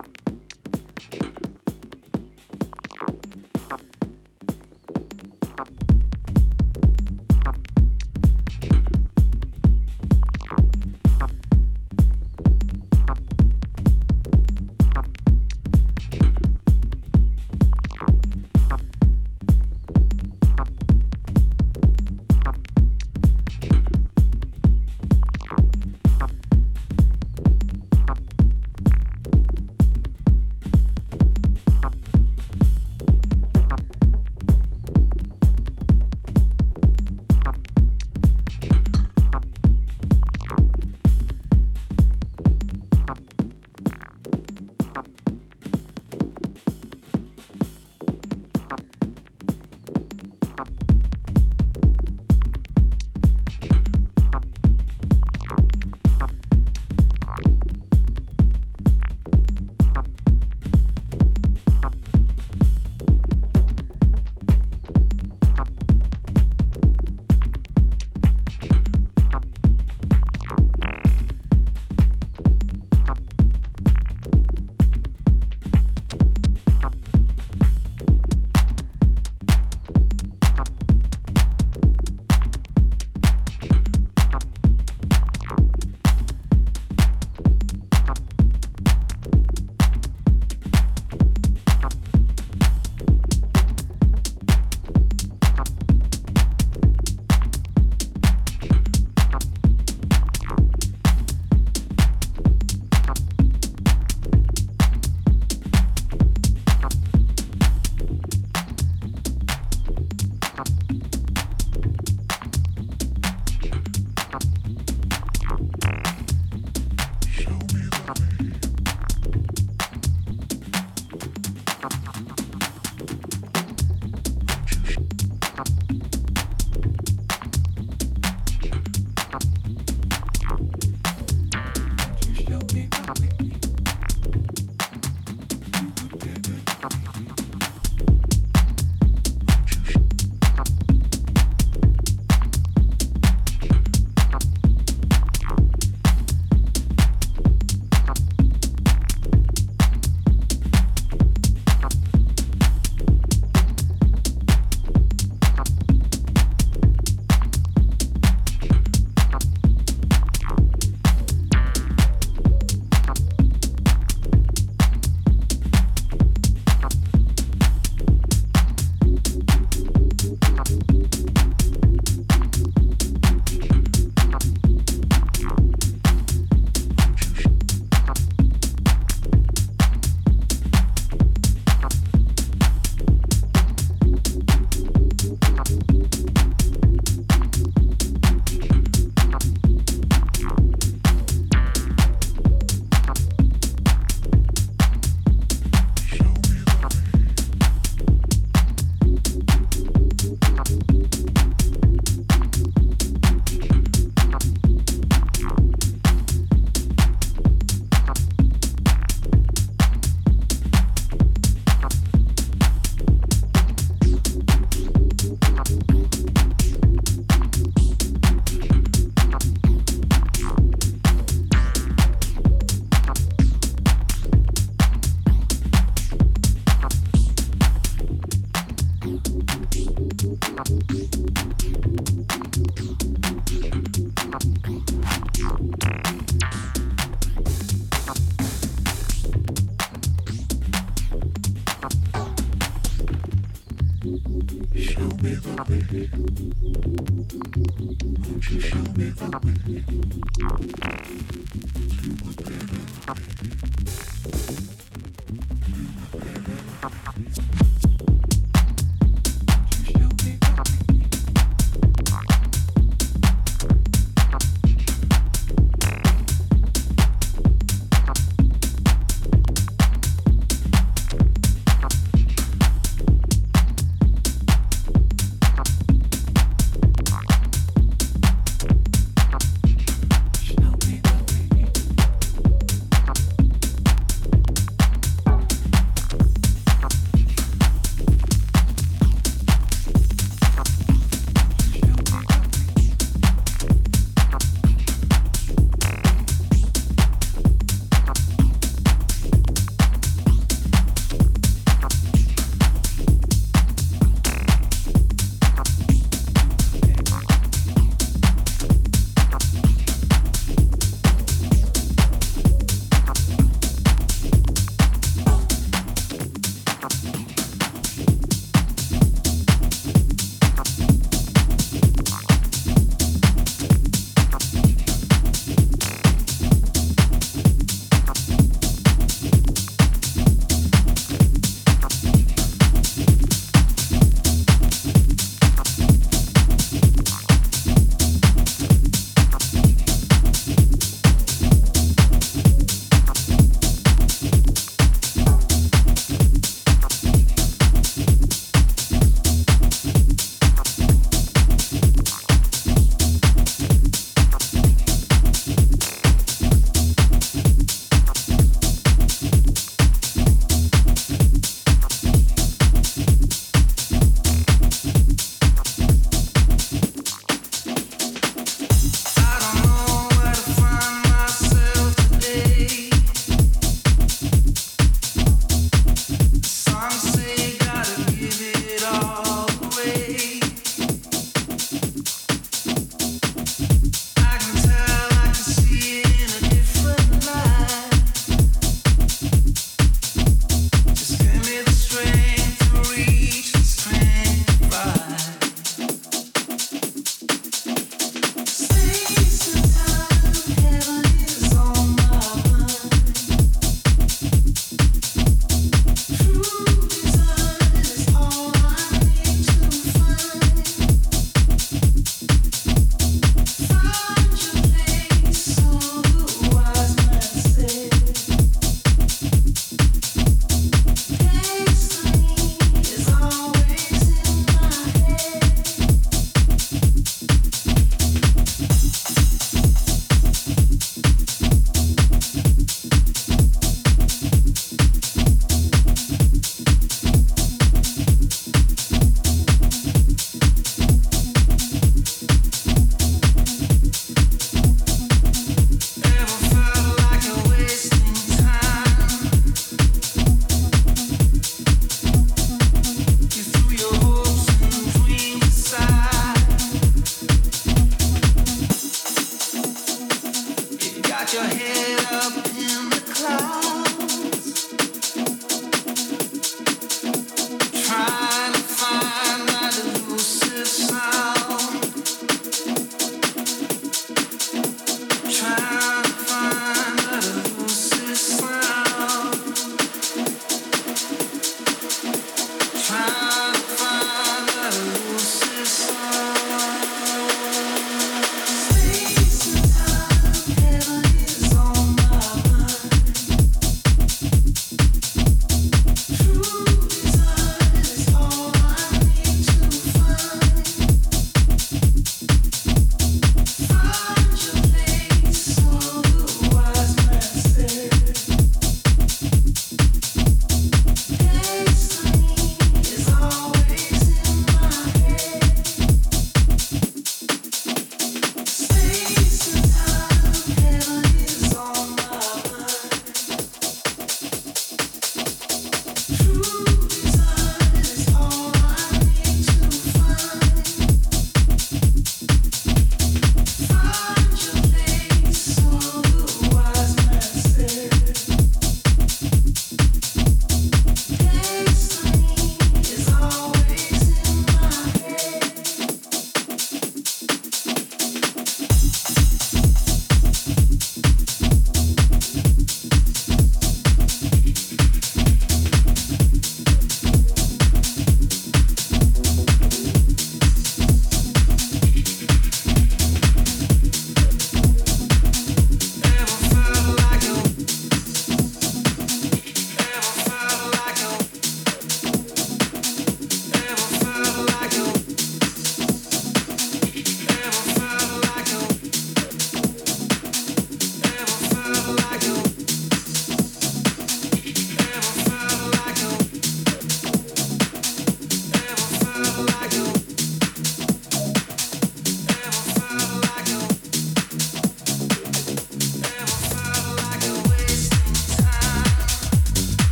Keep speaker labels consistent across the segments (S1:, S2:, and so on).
S1: Thank you.
S2: Thank me.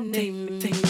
S2: Something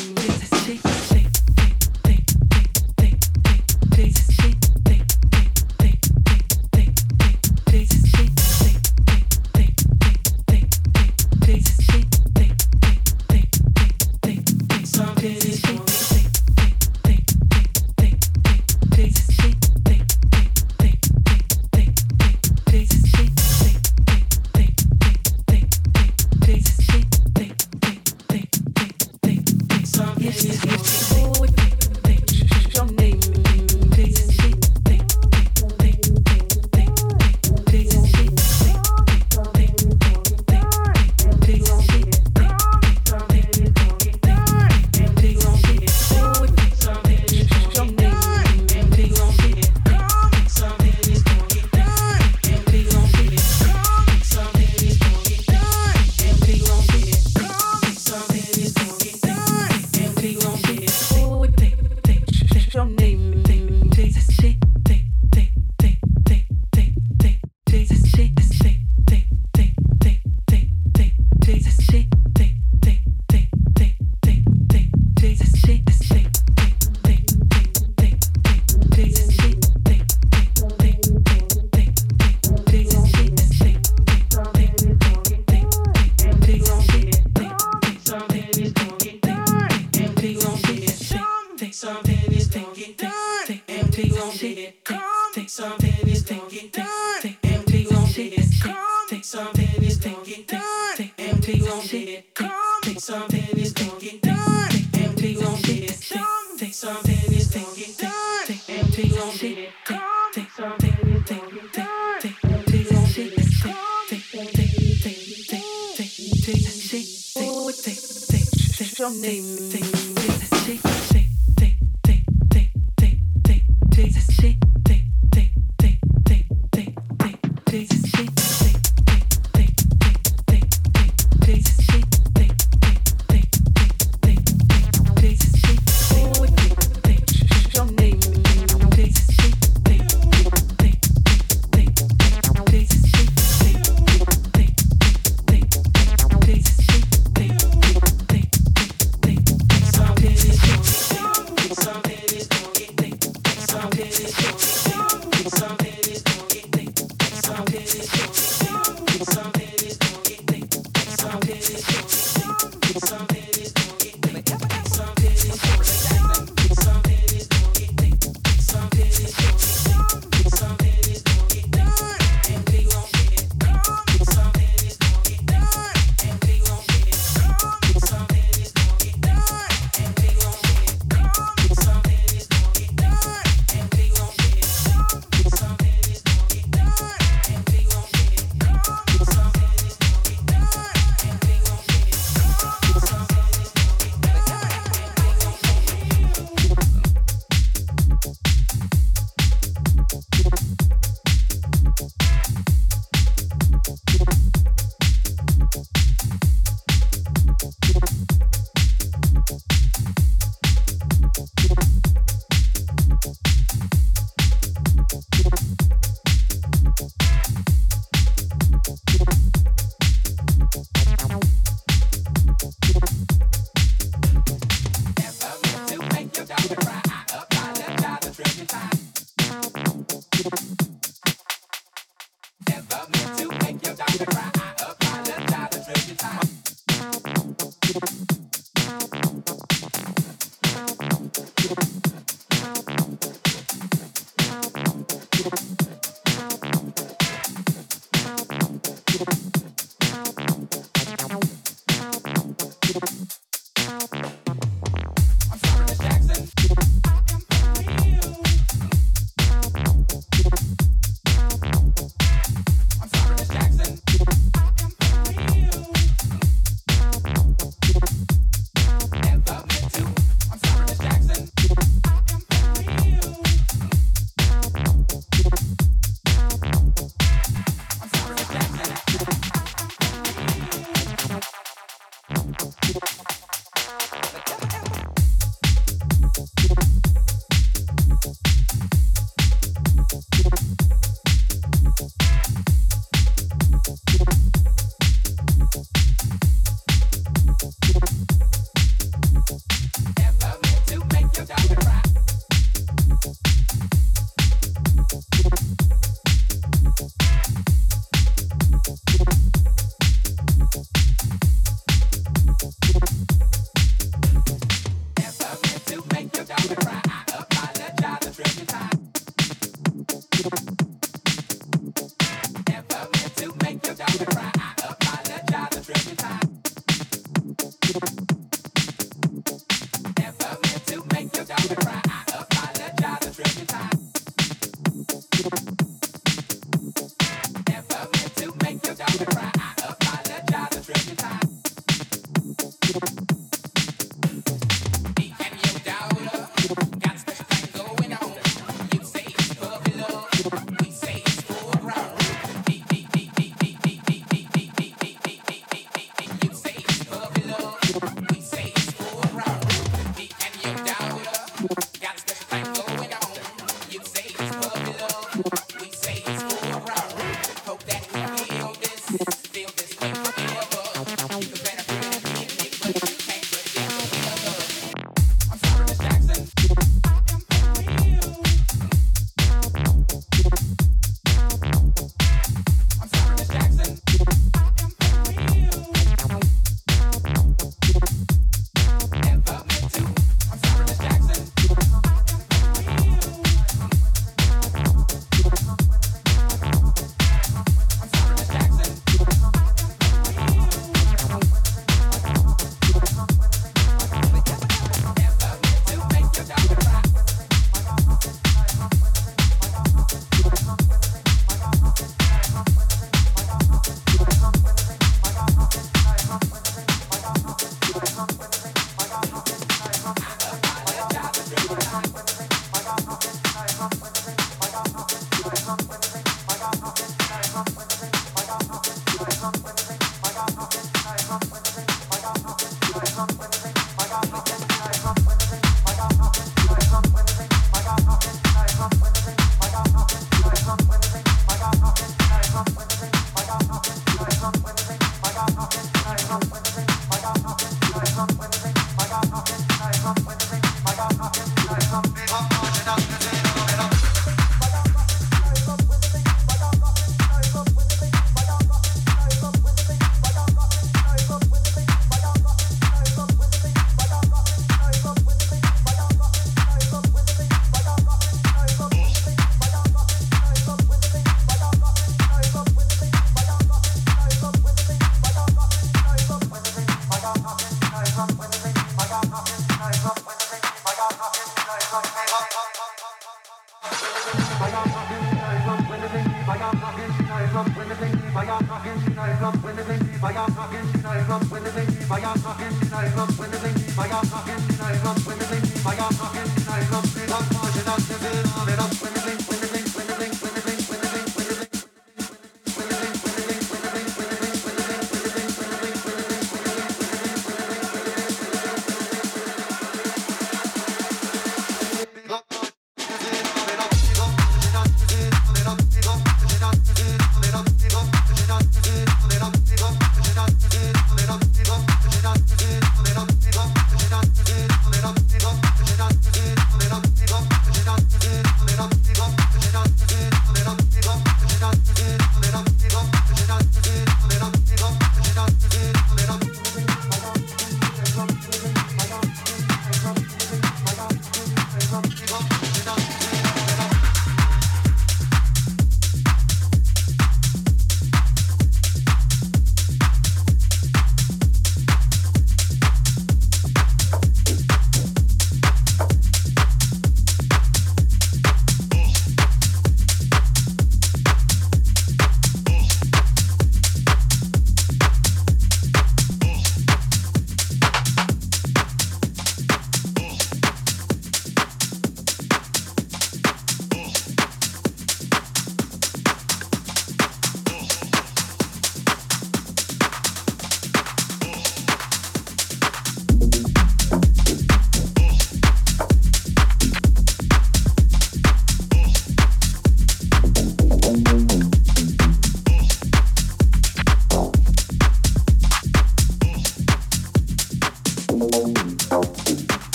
S2: when the things I got knocking, I got when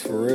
S2: for real.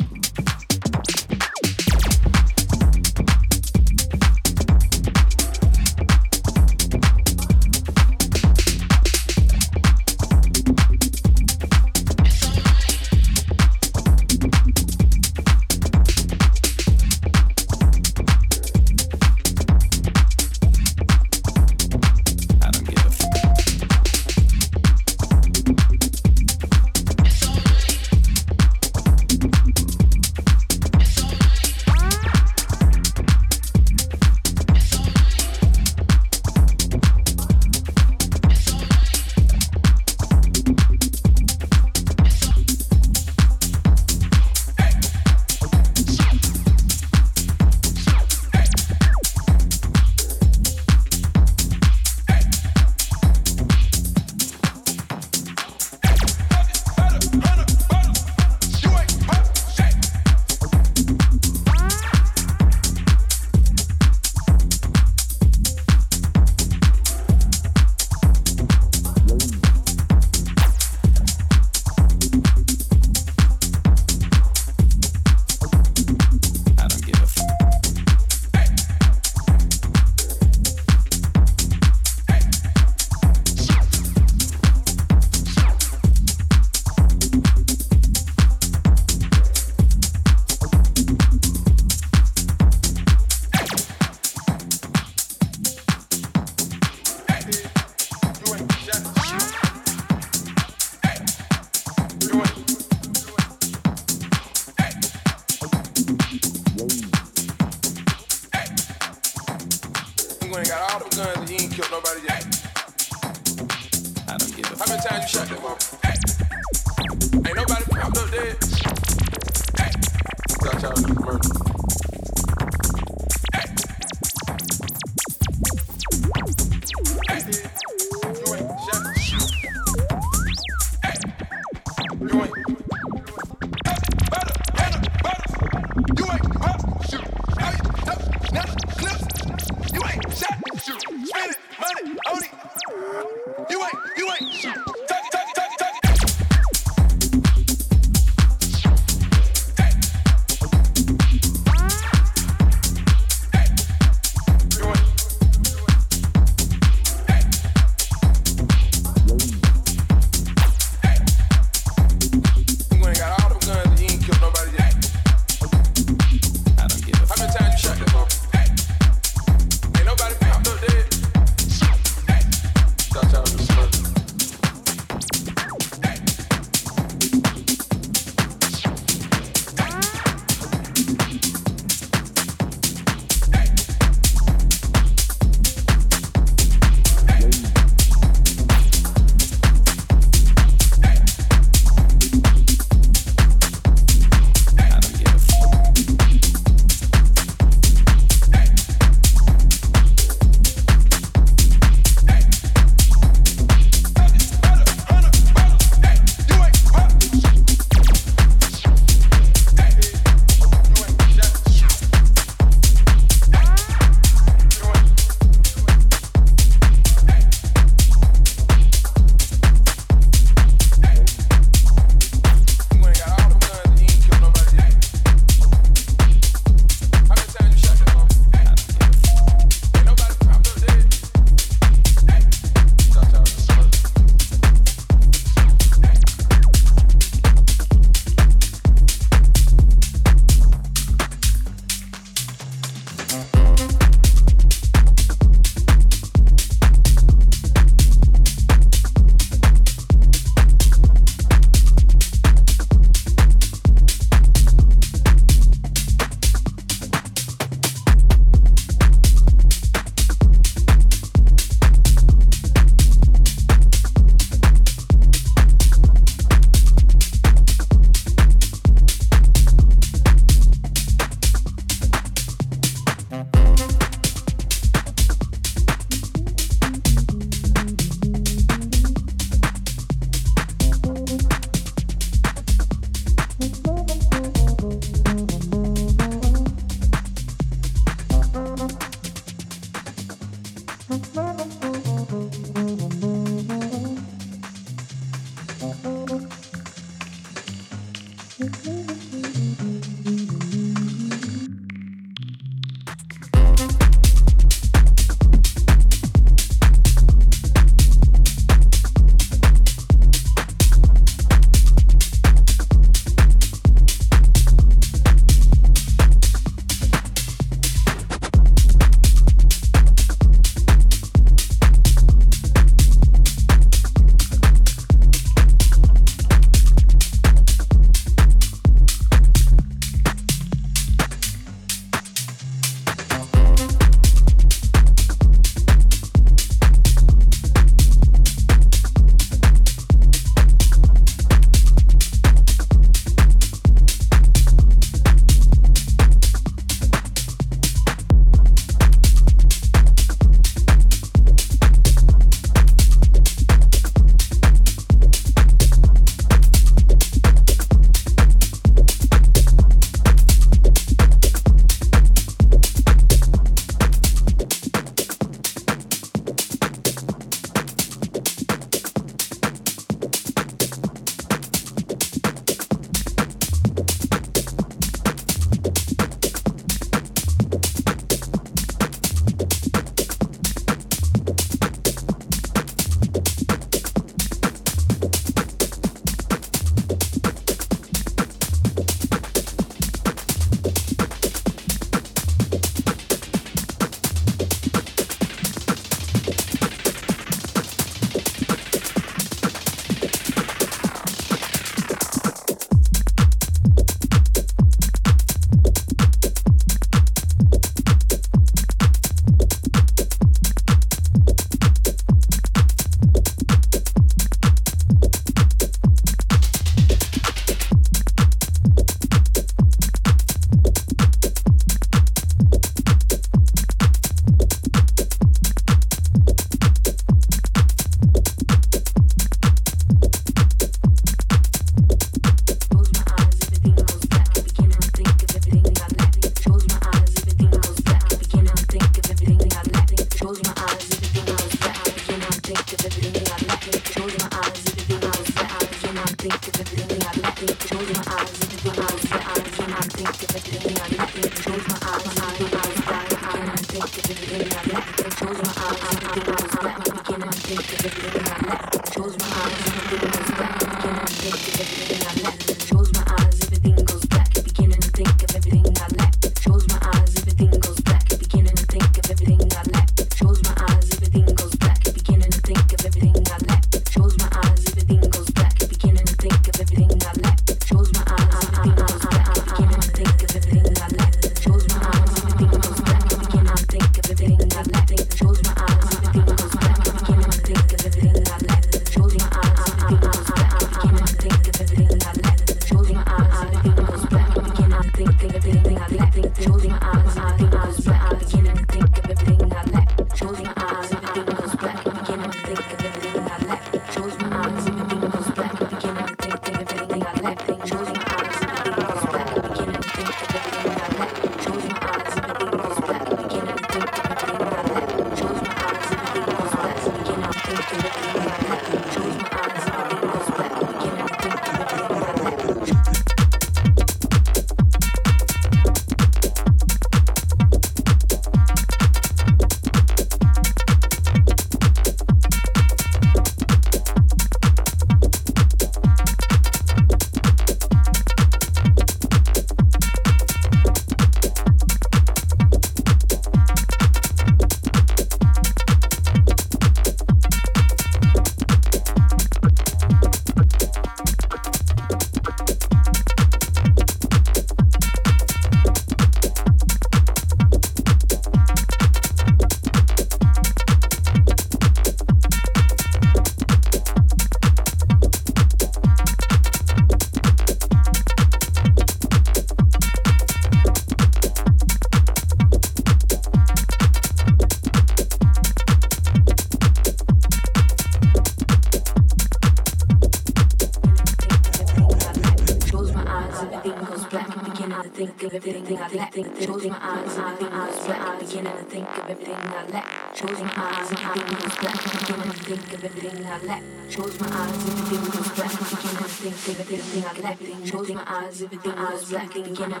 S2: Close my eyes, everything goes black. Beginning to think of everything I lack. Close my eyes, everything goes black. Beginning to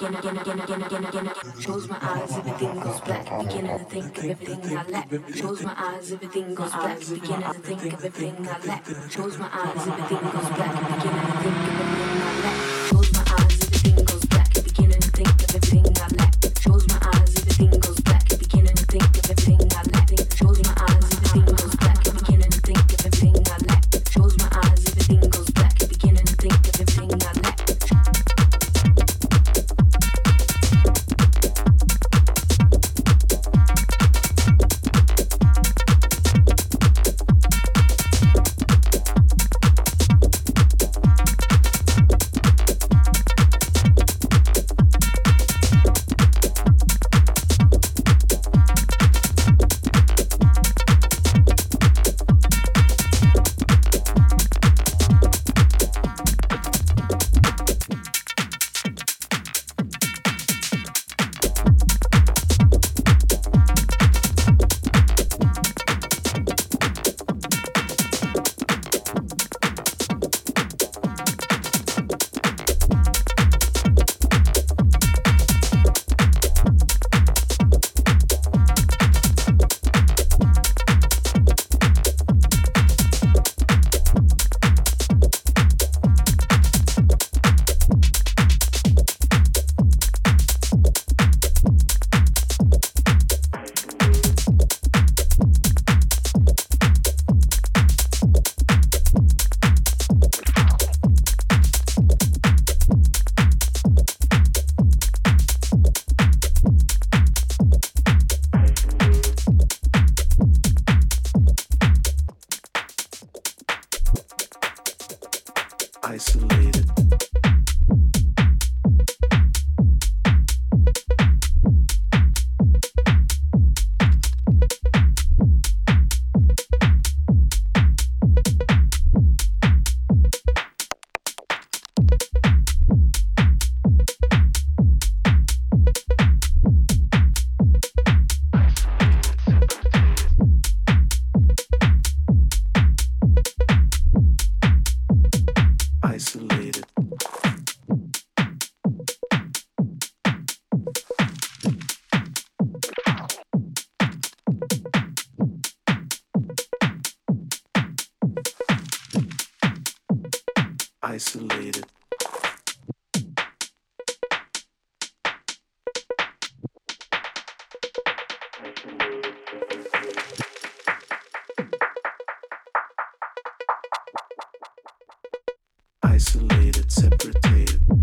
S2: think of everything I lack. Close my eyes, everything
S3: isolated, separated.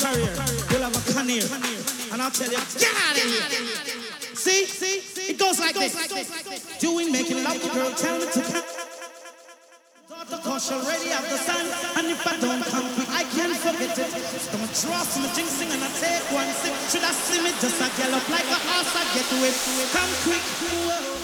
S4: Career. You'll have a career. And I'll tell you, get out of here. See? See? It goes like this. Doing, making love to girl, tell me to come. Daughter, she already have the sun. And if I don't come quick, I can't forget it. And draw some jinxing and I take one sip. Should I see me just a gallop like a horse I get with? Come quick.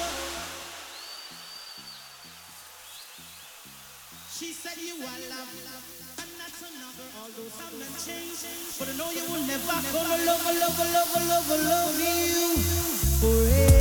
S4: But I know you will never gonna love, love, love, love, love you forever.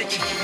S5: Okay.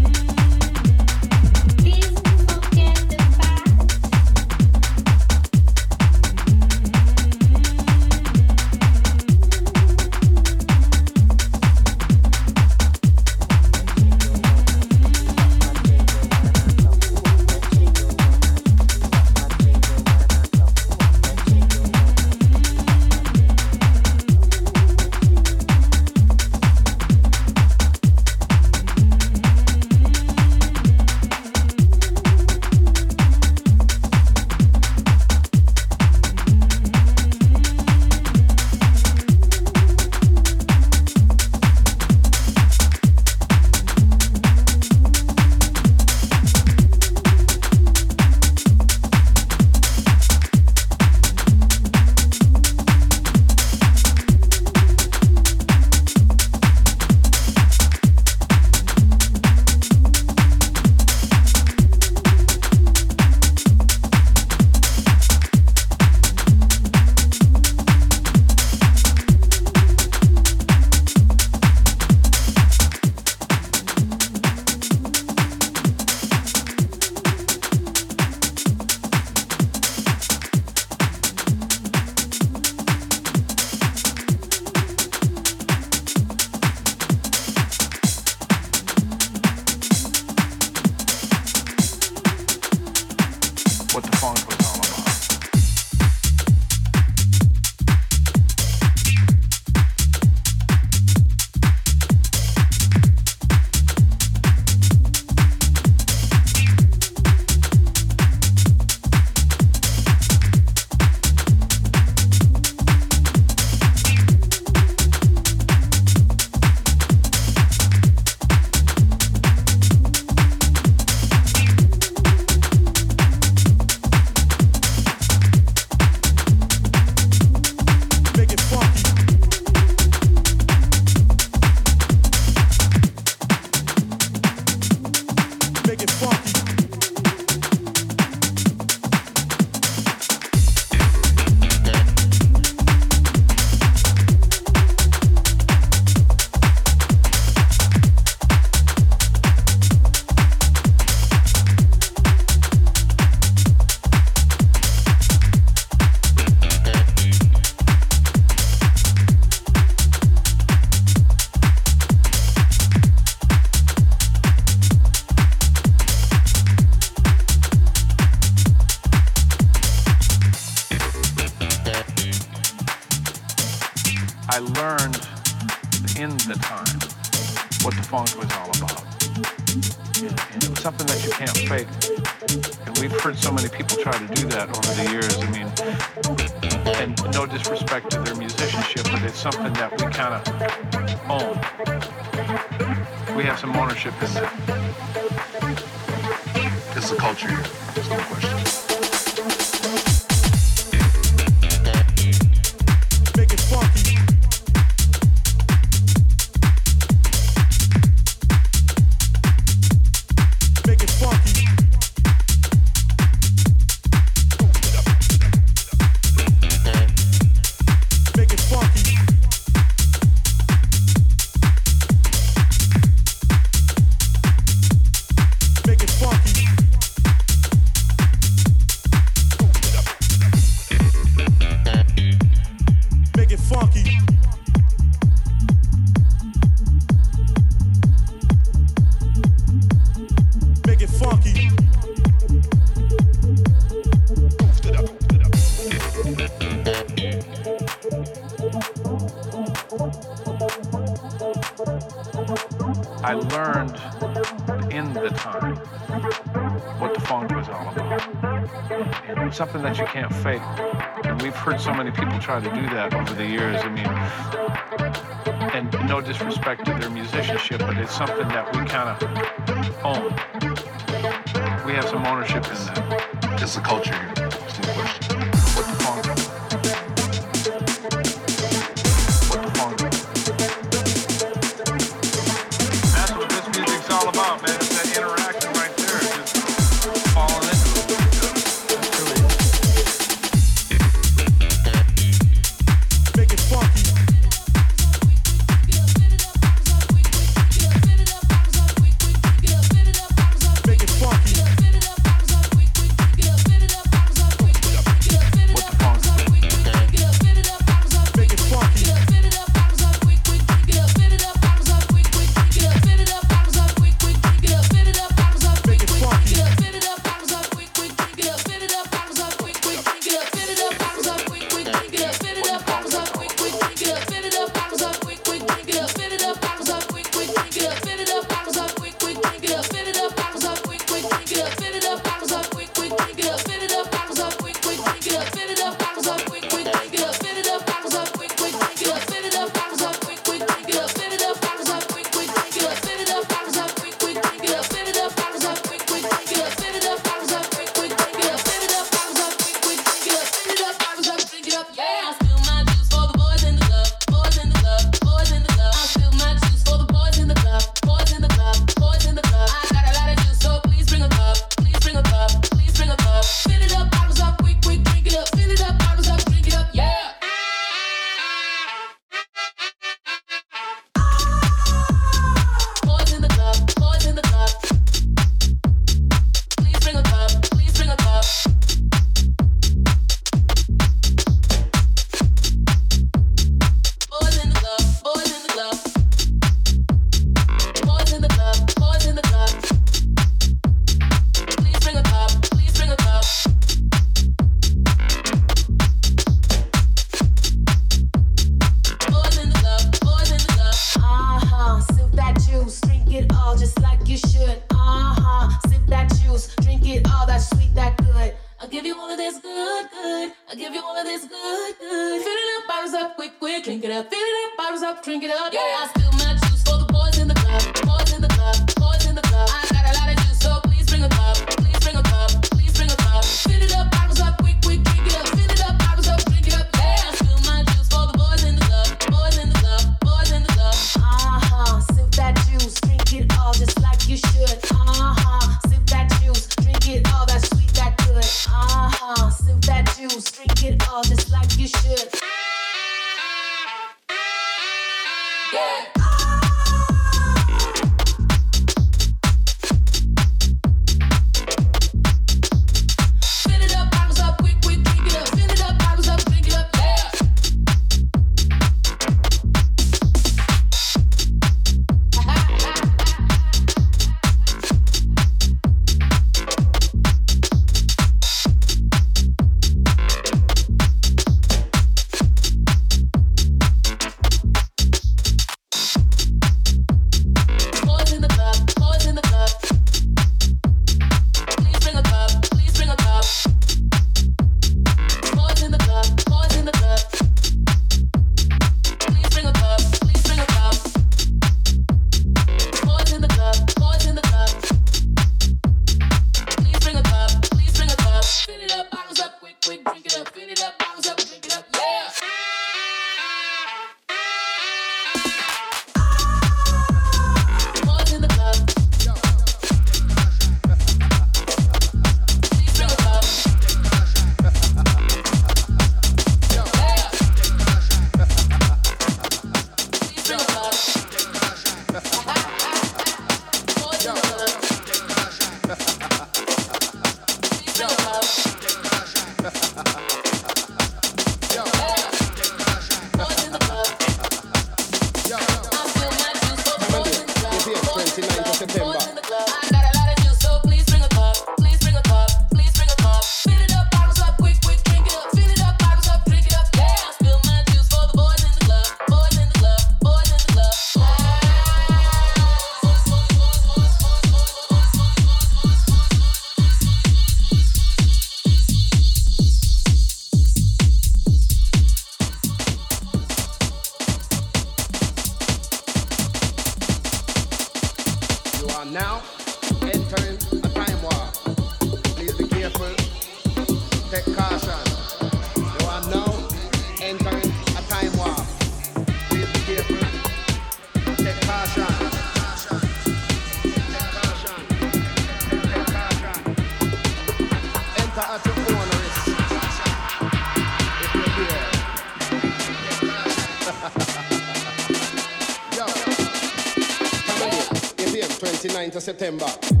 S5: September.